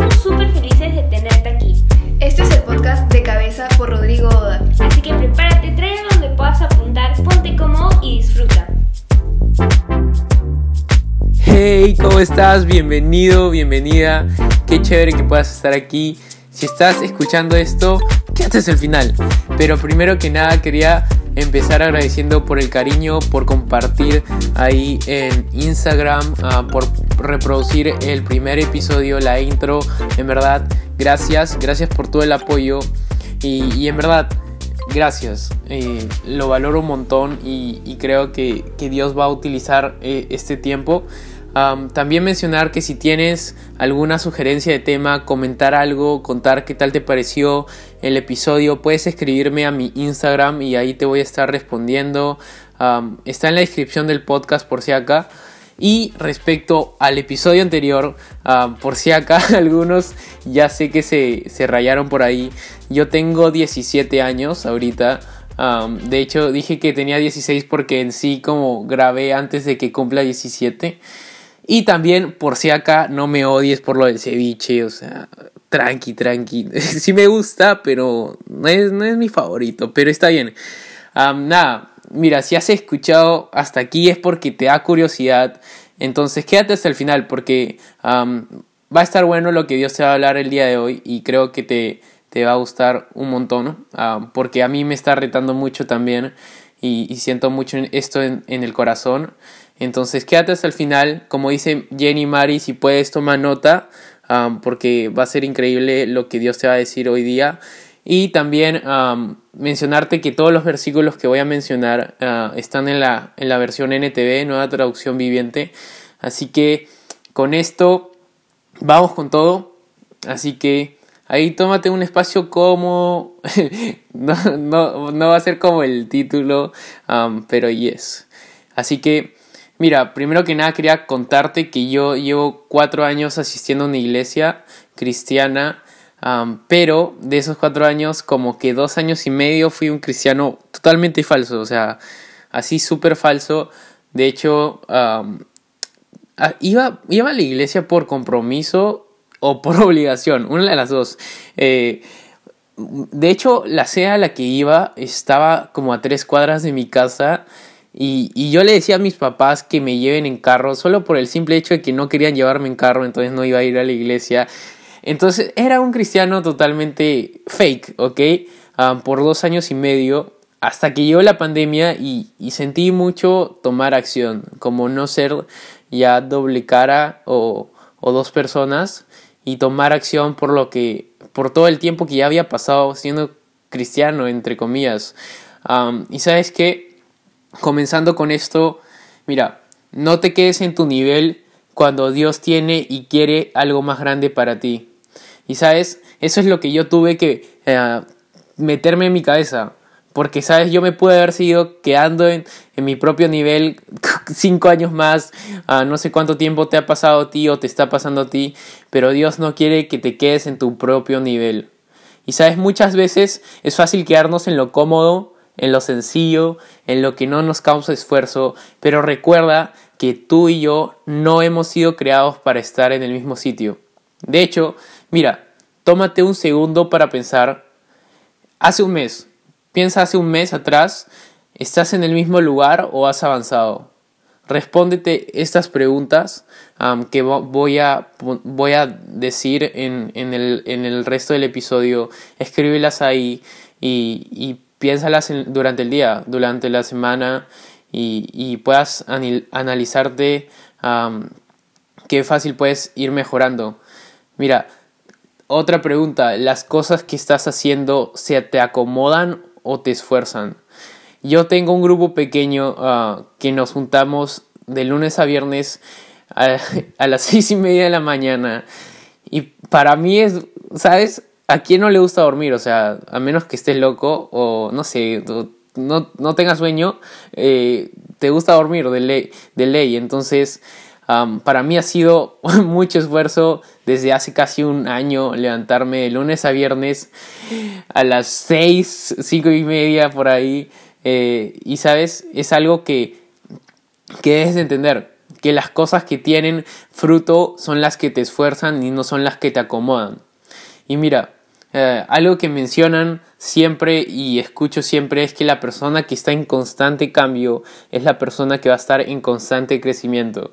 estamos súper felices de tenerte aquí. Este es el podcast de cabeza por Rodrigo Oda. Así que prepárate, tráelo donde puedas apuntar, ponte cómodo y disfruta. Hey, ¿cómo estás? Bienvenido, bienvenida. Qué chévere que puedas estar aquí. Si estás escuchando esto, quédate hasta el final. Pero primero que nada quería empezar agradeciendo por el cariño, por compartir ahí en Instagram, ah, por reproducir el primer episodio, la intro. En verdad, gracias, gracias por todo el apoyo. Y, en verdad, gracias. Eh, lo valoro un montón y, creo que, Dios va a utilizar eh, este tiempo también mencionar que si tienes alguna sugerencia de tema, comentar algo, contar qué tal te pareció el episodio, puedes escribirme a mi Instagram y ahí te voy a estar respondiendo. está en la descripción del podcast por si acá. Y respecto al episodio anterior, por si acá algunos ya sé que se, se, rayaron por ahí. Yo tengo 17 años ahorita. de hecho dije que tenía 16 porque en sí como grabé antes de que cumpla 17. Y también, por si acá, no me odies por lo del ceviche, o sea, tranqui, tranqui. sí me gusta, pero no es, no es mi favorito, pero está bien. nada, mira, si has escuchado hasta aquí es porque te da curiosidad. Entonces quédate hasta el final porque va a estar bueno lo que Dios te va a hablar el día de hoy y creo que te, te va a gustar un montón porque a mí me está retando mucho también y, siento mucho esto en, en el corazón. Entonces quédate hasta el final. Como dice Jenny Mari, si puedes tomar nota, porque va a ser increíble lo que Dios te va a decir hoy día. Y también mencionarte que todos los versículos que voy a mencionar ah, están en la, en la versión NTV, nueva traducción viviente. Así que con esto vamos con todo. Así que ahí tómate un espacio como... no, no, no, va a ser como el título, pero yes. Así que Mira, primero que nada quería contarte que yo llevo cuatro años asistiendo a una iglesia cristiana, pero de esos cuatro años, como que dos años y medio fui un cristiano totalmente falso, o sea, así súper falso. De hecho, iba, iba a la iglesia por compromiso o por obligación, una de las dos. Eh, de hecho, la sea a la que iba estaba como a tres cuadras de mi casa y, y, yo le decía a mis papás que me lleven en carro solo por el simple hecho de que no querían llevarme en carro, entonces no iba a ir a la iglesia. Entonces era un cristiano totalmente fake, ¿ok? Ah, por dos años y medio, hasta que llegó la pandemia y, sentí mucho tomar acción, como no ser ya doble cara o, dos personas y tomar acción por lo que, por todo el tiempo que ya había pasado siendo cristiano, entre comillas. Y sabes que comenzando con esto, mira, no te quedes en tu nivel cuando Dios tiene y quiere algo más grande para ti. Y sabes, eso es lo que yo tuve que eh, meterme en mi cabeza. Porque, ¿sabes? Yo me pude haber seguido quedando en, mi propio nivel cinco años más. Uh, no sé cuánto tiempo te ha pasado a ti o te está pasando a ti. Pero Dios no quiere que te quedes en tu propio nivel. Y, ¿sabes? Muchas veces es fácil quedarnos en lo cómodo en lo sencillo, en lo que no nos causa esfuerzo, pero recuerda que tú y yo no hemos sido creados para estar en el mismo sitio. De hecho, mira, tómate un segundo para pensar, hace un mes, piensa hace un mes atrás, ¿estás en el mismo lugar o has avanzado? Respóndete estas preguntas que voy a, voy a decir en, el, en, el, resto del episodio. Escríbelas ahí y, y piénsalas durante el día, durante la semana y, puedas analizarte qué fácil puedes ir mejorando. Mira, otra pregunta, ¿las cosas que estás haciendo se te acomodan o te esfuerzan? Yo tengo un grupo pequeño ah, que nos juntamos de lunes a viernes a, a las seis y media de la mañana y para mí es, ¿sabes? ¿A quién no le gusta dormir? O sea, a menos que estés loco o no sé, no, no tengas sueño, eh, te gusta dormir de ley. De ley. Entonces, para mí ha sido mucho esfuerzo desde hace casi un año levantarme de lunes a viernes a las seis, cinco y media por ahí. Eh, y sabes, es algo que, que debes de entender, que las cosas que tienen fruto son las que te esfuerzan y no son las que te acomodan. Y mira, eh, algo que mencionan siempre y escucho siempre es que la persona que está en constante cambio es la persona que va a estar en constante crecimiento.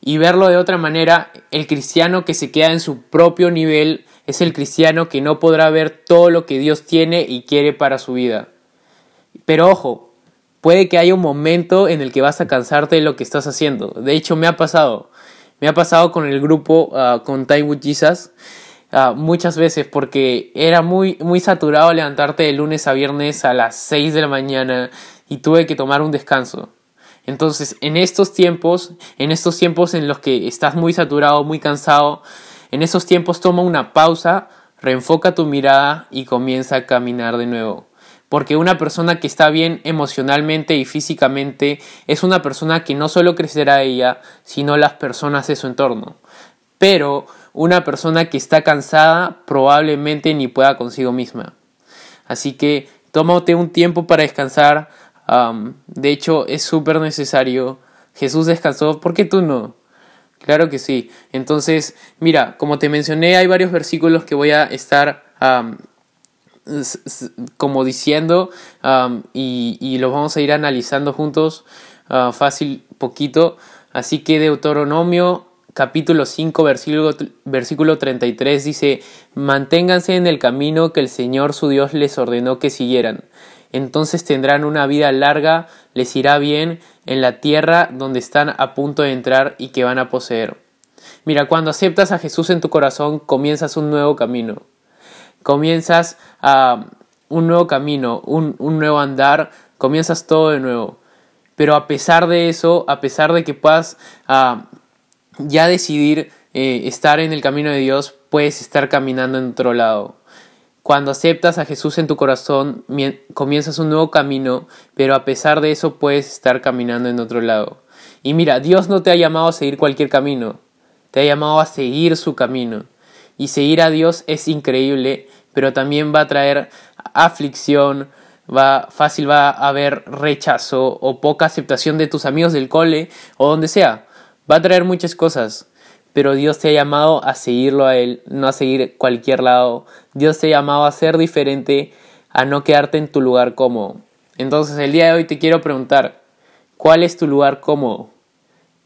Y verlo de otra manera, el cristiano que se queda en su propio nivel es el cristiano que no podrá ver todo lo que Dios tiene y quiere para su vida. Pero ojo, puede que haya un momento en el que vas a cansarte de lo que estás haciendo. De hecho, me ha pasado. Me ha pasado con el grupo, uh, con Time with Jesus, uh, muchas veces porque era muy, muy saturado levantarte de lunes a viernes a las 6 de la mañana y tuve que tomar un descanso. Entonces, en estos tiempos, en estos tiempos en los que estás muy saturado, muy cansado, en esos tiempos toma una pausa, reenfoca tu mirada y comienza a caminar de nuevo. Porque una persona que está bien emocionalmente y físicamente es una persona que no solo crecerá ella, sino las personas de su entorno. Pero una persona que está cansada probablemente ni pueda consigo misma. Así que tómate un tiempo para descansar. De hecho, es súper necesario. Jesús descansó, ¿por qué tú no? Claro que sí. Entonces, mira, como te mencioné, hay varios versículos que voy a estar como diciendo y, los vamos a ir analizando juntos ah, fácil poquito. Así que Deuteronomio capítulo 5 versículo, versículo 33 dice, manténganse en el camino que el Señor su Dios les ordenó que siguieran. Entonces tendrán una vida larga, les irá bien en la tierra donde están a punto de entrar y que van a poseer. Mira, cuando aceptas a Jesús en tu corazón, comienzas un nuevo camino comienzas a un nuevo camino, un, nuevo andar, comienzas todo de nuevo. Pero a pesar de eso, a pesar de que puedas ah, ya decidir eh, estar en el camino de Dios, puedes estar caminando en otro lado. Cuando aceptas a Jesús en tu corazón, comienzas un nuevo camino, pero a pesar de eso puedes estar caminando en otro lado. Y mira, Dios no te ha llamado a seguir cualquier camino, te ha llamado a seguir su camino. Y seguir a Dios es increíble pero también va a traer aflicción, va fácil va a haber rechazo o poca aceptación de tus amigos del cole o donde sea. Va a traer muchas cosas, pero Dios te ha llamado a seguirlo a él, no a seguir cualquier lado. Dios te ha llamado a ser diferente, a no quedarte en tu lugar cómodo. Entonces, el día de hoy te quiero preguntar, ¿cuál es tu lugar cómodo?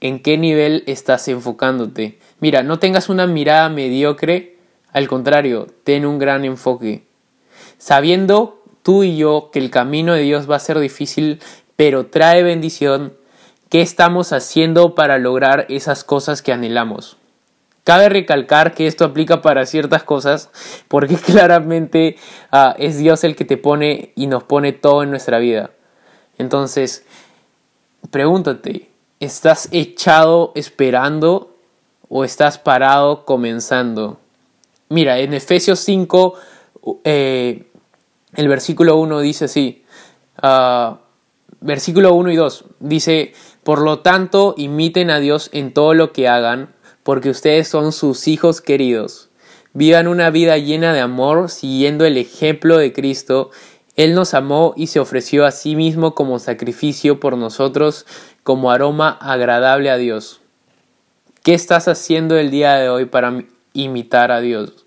¿En qué nivel estás enfocándote? Mira, no tengas una mirada mediocre al contrario, ten un gran enfoque. Sabiendo tú y yo que el camino de Dios va a ser difícil, pero trae bendición, ¿qué estamos haciendo para lograr esas cosas que anhelamos? Cabe recalcar que esto aplica para ciertas cosas porque claramente ah, es Dios el que te pone y nos pone todo en nuestra vida. Entonces, pregúntate, ¿estás echado esperando o estás parado comenzando? Mira, en Efesios 5, eh, el versículo 1 dice así, uh, versículo 1 y 2, dice, por lo tanto, imiten a Dios en todo lo que hagan, porque ustedes son sus hijos queridos. Vivan una vida llena de amor, siguiendo el ejemplo de Cristo. Él nos amó y se ofreció a sí mismo como sacrificio por nosotros, como aroma agradable a Dios. ¿Qué estás haciendo el día de hoy para imitar a Dios?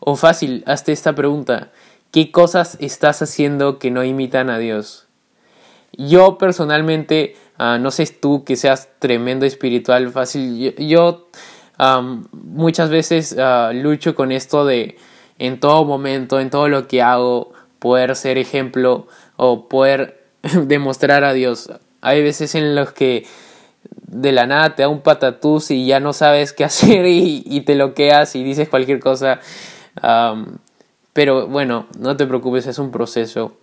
O fácil, hazte esta pregunta. ¿Qué cosas estás haciendo que no imitan a Dios? Yo personalmente, ah, no sé tú que seas tremendo espiritual, fácil. Yo, muchas veces ah, lucho con esto de en todo momento, en todo lo que hago, poder ser ejemplo o poder demostrar a Dios. Hay veces en los que de la nada te da un patatús y ya no sabes qué hacer y, y te loqueas y dices cualquier cosa pero bueno, no te preocupes, es un proceso.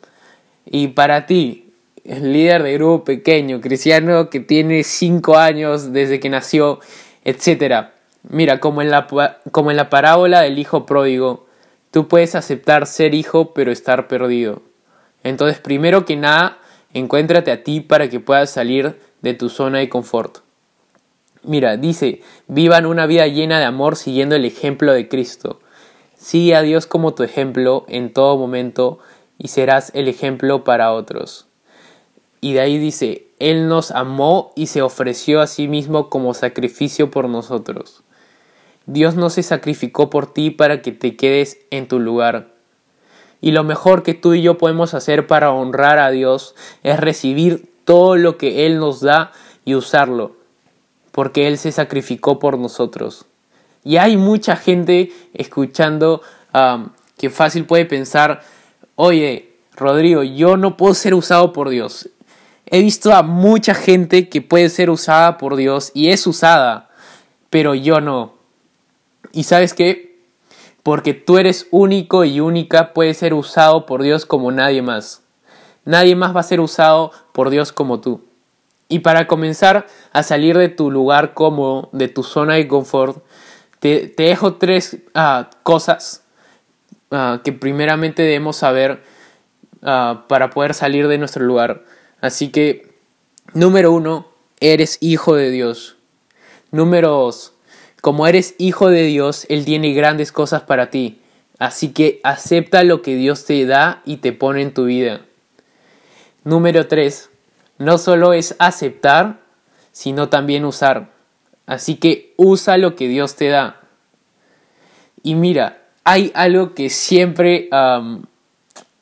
Y para ti, líder de grupo pequeño, cristiano que tiene 5 años desde que nació, etc. Mira, como en, la, como en la parábola del hijo pródigo, tú puedes aceptar ser hijo pero estar perdido. Entonces, primero que nada, encuéntrate a ti para que puedas salir de tu zona de confort. Mira, dice, vivan una vida llena de amor siguiendo el ejemplo de Cristo. Sigue a Dios como tu ejemplo en todo momento y serás el ejemplo para otros. Y de ahí dice, Él nos amó y se ofreció a sí mismo como sacrificio por nosotros. Dios no se sacrificó por ti para que te quedes en tu lugar. Y lo mejor que tú y yo podemos hacer para honrar a Dios es recibir todo lo que Él nos da y usarlo, porque Él se sacrificó por nosotros. Y hay mucha gente escuchando que fácil puede pensar, oye, Rodrigo, yo no puedo ser usado por Dios. He visto a mucha gente que puede ser usada por Dios y es usada, pero yo no. ¿Y sabes qué? Porque tú eres único y única, puedes ser usado por Dios como nadie más. Nadie más va a ser usado por Dios como tú. Y para comenzar a salir de tu lugar cómodo, de tu zona de confort, te, dejo tres ah, cosas ah, que primeramente debemos saber ah, para poder salir de nuestro lugar. Así que, número uno, eres hijo de Dios. Número dos, como eres hijo de Dios, Él tiene grandes cosas para ti. Así que acepta lo que Dios te da y te pone en tu vida. Número 3. No solo es aceptar, sino también usar. Así que usa lo que Dios te da. Y mira, hay algo que siempre,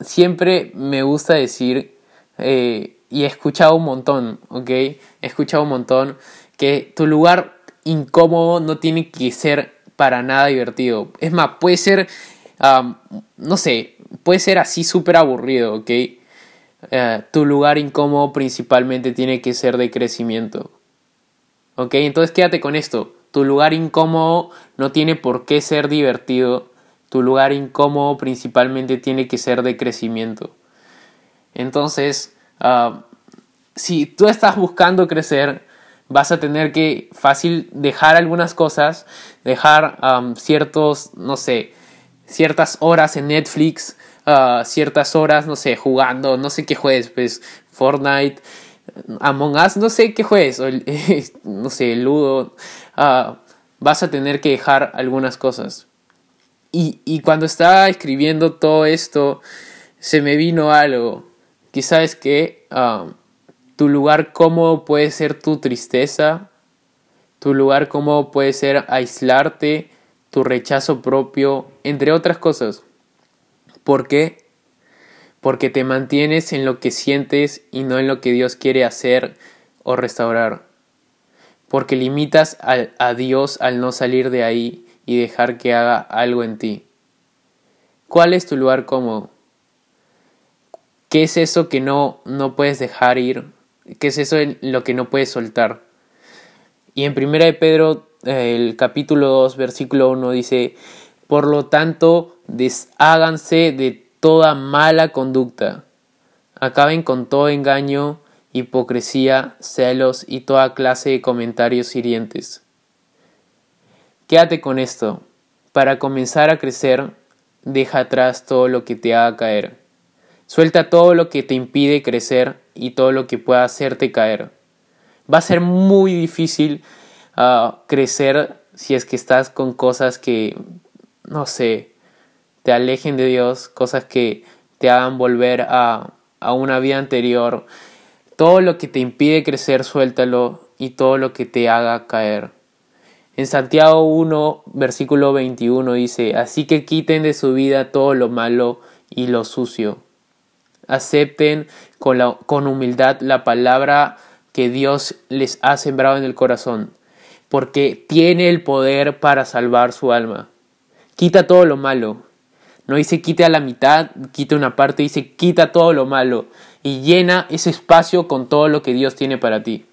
siempre me gusta decir eh, y he escuchado un montón, ¿ok? He escuchado un montón que tu lugar incómodo no tiene que ser para nada divertido. Es más, puede ser, no sé, puede ser así súper aburrido, ¿ok? Eh, tu lugar incómodo principalmente tiene que ser de crecimiento. ¿Ok? Entonces quédate con esto. Tu lugar incómodo no tiene por qué ser divertido. Tu lugar incómodo principalmente tiene que ser de crecimiento. Entonces, si tú estás buscando crecer, vas a tener que fácil dejar algunas cosas, dejar ciertos, no sé, ciertas horas en Netflix, uh, ciertas horas, no sé, jugando, no sé qué juegues, pues Fortnite, Among Us, no sé qué juegues, no sé, Ludo, uh, vas a tener que dejar algunas cosas. Y, y cuando estaba escribiendo todo esto, se me vino algo, sabes que uh, tu lugar cómodo puede ser tu tristeza, tu lugar cómodo puede ser aislarte, tu rechazo propio, entre otras cosas. ¿Por qué? Porque te mantienes en lo que sientes y no en lo que Dios quiere hacer o restaurar. Porque limitas a, Dios al no salir de ahí y dejar que haga algo en ti. ¿Cuál es tu lugar cómodo? ¿Qué es eso que no, no puedes dejar ir? ¿Qué es eso lo que no puedes soltar? Y en 1 de Pedro, el capítulo 2, versículo 1 dice, por lo tanto, desháganse de toda mala conducta. Acaben con todo engaño, hipocresía, celos y toda clase de comentarios hirientes. Quédate con esto. Para comenzar a crecer, deja atrás todo lo que te haga caer. Suelta todo lo que te impide crecer y todo lo que pueda hacerte caer. Va a ser muy difícil ah, crecer si es que estás con cosas que no sé, te alejen de Dios, cosas que te hagan volver a, a una vida anterior. Todo lo que te impide crecer, suéltalo y todo lo que te haga caer. En Santiago 1, versículo 21 dice, Así que quiten de su vida todo lo malo y lo sucio. Acepten con, con humildad la palabra que Dios les ha sembrado en el corazón, porque tiene el poder para salvar su alma. Quita todo lo malo. No dice quite a la mitad, quita una parte, dice quita todo lo malo y llena ese espacio con todo lo que Dios tiene para ti.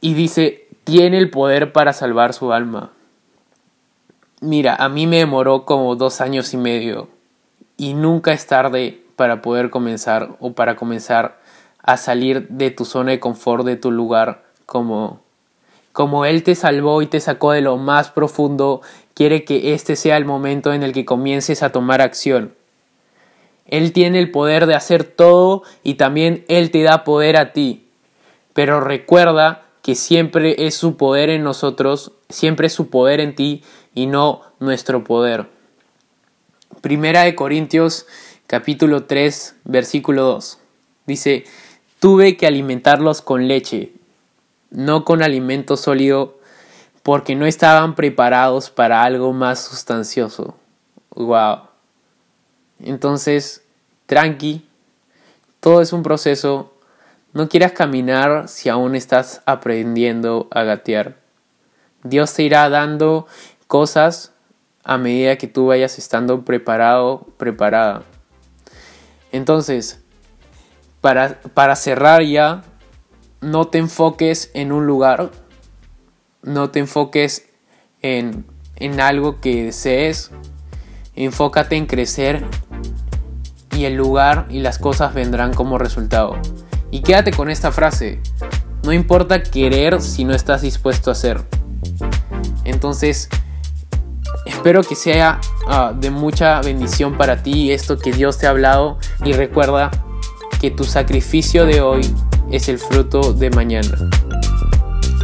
Y dice, tiene el poder para salvar su alma. Mira, a mí me demoró como dos años y medio y nunca es tarde para poder comenzar o para comenzar a salir de tu zona de confort, de tu lugar como como Él te salvó y te sacó de lo más profundo, quiere que este sea el momento en el que comiences a tomar acción. Él tiene el poder de hacer todo y también Él te da poder a ti. Pero recuerda que siempre es su poder en nosotros, siempre es su poder en ti y no nuestro poder. Primera de Corintios capítulo 3 versículo 2. Dice, tuve que alimentarlos con leche, no con alimento sólido, porque no estaban preparados para algo más sustancioso. Wow. Entonces, tranqui, todo es un proceso. No quieras caminar si aún estás aprendiendo a gatear. Dios te irá dando cosas a medida que tú vayas estando preparado, preparada. Entonces, para, para cerrar ya, no te enfoques en un lugar, no te enfoques en, en algo que desees, enfócate en crecer y el lugar y las cosas vendrán como resultado. Y quédate con esta frase, no importa querer si no estás dispuesto a hacer. Entonces, espero que sea ah, de mucha bendición para ti esto que Dios te ha hablado y recuerda que tu sacrificio de hoy es el fruto de mañana.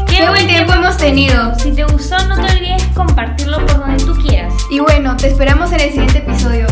Qué buen tiempo hemos tenido. Si te gustó, no te olvides compartirlo por donde tú quieras. Y bueno, te esperamos en el siguiente episodio.